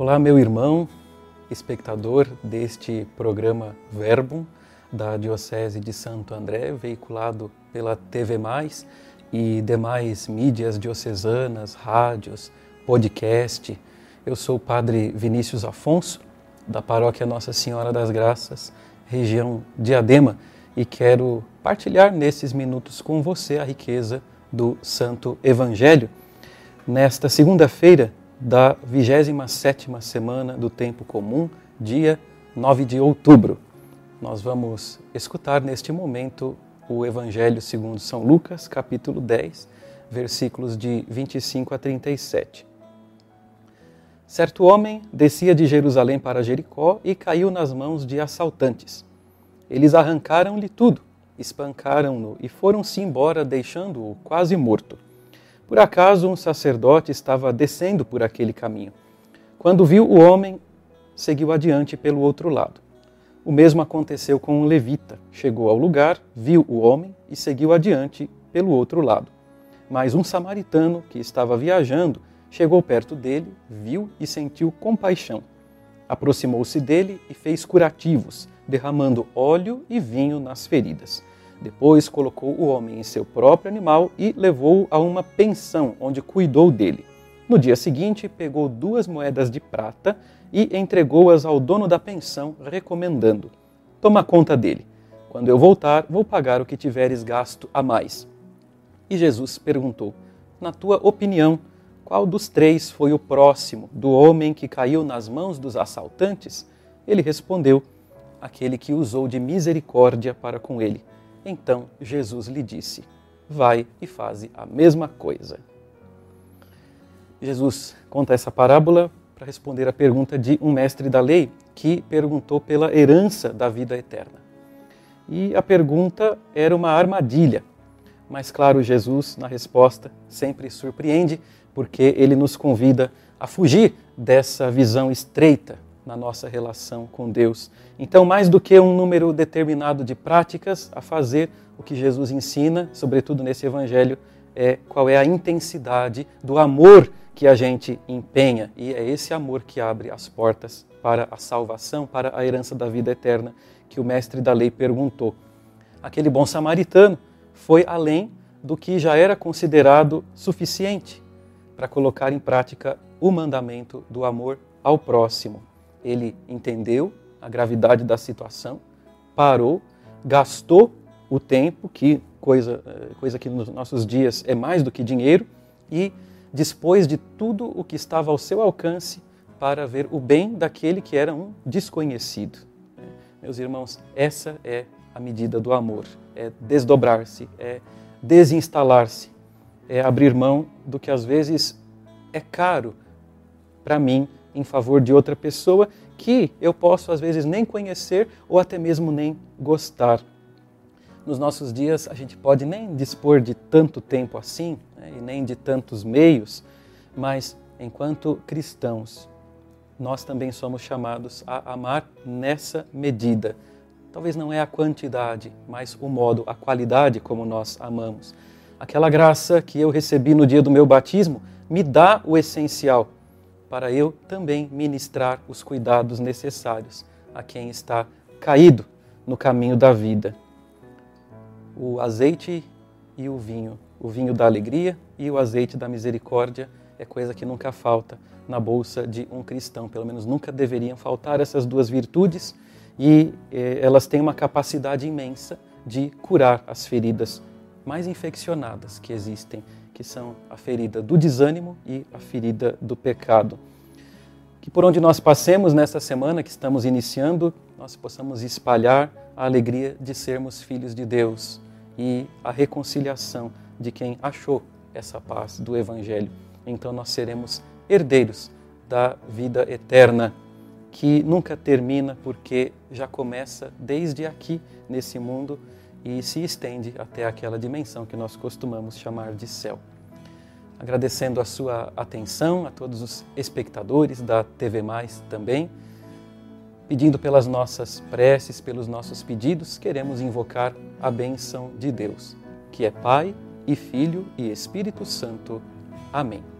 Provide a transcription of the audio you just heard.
Olá, meu irmão, espectador deste programa Verbum da Diocese de Santo André, veiculado pela TV Mais e demais mídias diocesanas, rádios, podcast. Eu sou o Padre Vinícius Afonso, da Paróquia Nossa Senhora das Graças, região Diadema, e quero partilhar nesses minutos com você a riqueza do Santo Evangelho. Nesta segunda-feira da 27ª semana do tempo comum, dia 9 de outubro. Nós vamos escutar neste momento o Evangelho segundo São Lucas, capítulo 10, versículos de 25 a 37. Certo homem descia de Jerusalém para Jericó e caiu nas mãos de assaltantes. Eles arrancaram-lhe tudo, espancaram-no e foram-se embora, deixando-o quase morto. Por acaso um sacerdote estava descendo por aquele caminho. Quando viu o homem, seguiu adiante pelo outro lado. O mesmo aconteceu com um levita. Chegou ao lugar, viu o homem e seguiu adiante pelo outro lado. Mas um samaritano que estava viajando chegou perto dele, viu e sentiu compaixão. Aproximou-se dele e fez curativos, derramando óleo e vinho nas feridas. Depois colocou o homem em seu próprio animal e levou-o a uma pensão, onde cuidou dele. No dia seguinte, pegou duas moedas de prata e entregou-as ao dono da pensão, recomendando: Toma conta dele. Quando eu voltar, vou pagar o que tiveres gasto a mais. E Jesus perguntou: Na tua opinião, qual dos três foi o próximo do homem que caiu nas mãos dos assaltantes? Ele respondeu: Aquele que usou de misericórdia para com ele. Então Jesus lhe disse: Vai e faze a mesma coisa. Jesus conta essa parábola para responder à pergunta de um mestre da lei que perguntou pela herança da vida eterna. E a pergunta era uma armadilha. Mas, claro, Jesus, na resposta, sempre surpreende, porque ele nos convida a fugir dessa visão estreita na nossa relação com Deus. Então, mais do que um número determinado de práticas a fazer, o que Jesus ensina, sobretudo nesse evangelho, é qual é a intensidade do amor que a gente empenha, e é esse amor que abre as portas para a salvação, para a herança da vida eterna, que o mestre da lei perguntou. Aquele bom samaritano foi além do que já era considerado suficiente para colocar em prática o mandamento do amor ao próximo ele entendeu a gravidade da situação, parou, gastou o tempo, que coisa, eh, coisa que nos nossos dias é mais do que dinheiro, e dispôs de tudo o que estava ao seu alcance para ver o bem daquele que era um desconhecido. Meus irmãos, essa é a medida do amor: é desdobrar-se, é desinstalar-se, é abrir mão do que às vezes é caro para mim em favor de outra pessoa que eu posso às vezes nem conhecer ou até mesmo nem gostar. Nos nossos dias a gente pode nem dispor de tanto tempo assim né, e nem de tantos meios, mas enquanto cristãos nós também somos chamados a amar nessa medida. Talvez não é a quantidade, mas o modo, a qualidade como nós amamos. Aquela graça que eu recebi no dia do meu batismo me dá o essencial para eu também ministrar os cuidados necessários a quem está caído no caminho da vida. O azeite e o vinho, o vinho da alegria e o azeite da misericórdia é coisa que nunca falta na bolsa de um cristão, pelo menos nunca deveriam faltar essas duas virtudes e eh, elas têm uma capacidade imensa de curar as feridas mais infeccionadas que existem que são a ferida do desânimo e a ferida do pecado. Que por onde nós passemos nesta semana que estamos iniciando, nós possamos espalhar a alegria de sermos filhos de Deus e a reconciliação de quem achou essa paz do Evangelho. Então nós seremos herdeiros da vida eterna, que nunca termina porque já começa desde aqui nesse mundo e se estende até aquela dimensão que nós costumamos chamar de céu. Agradecendo a sua atenção, a todos os espectadores da TV Mais também, pedindo pelas nossas preces, pelos nossos pedidos, queremos invocar a bênção de Deus, que é Pai e Filho e Espírito Santo. Amém.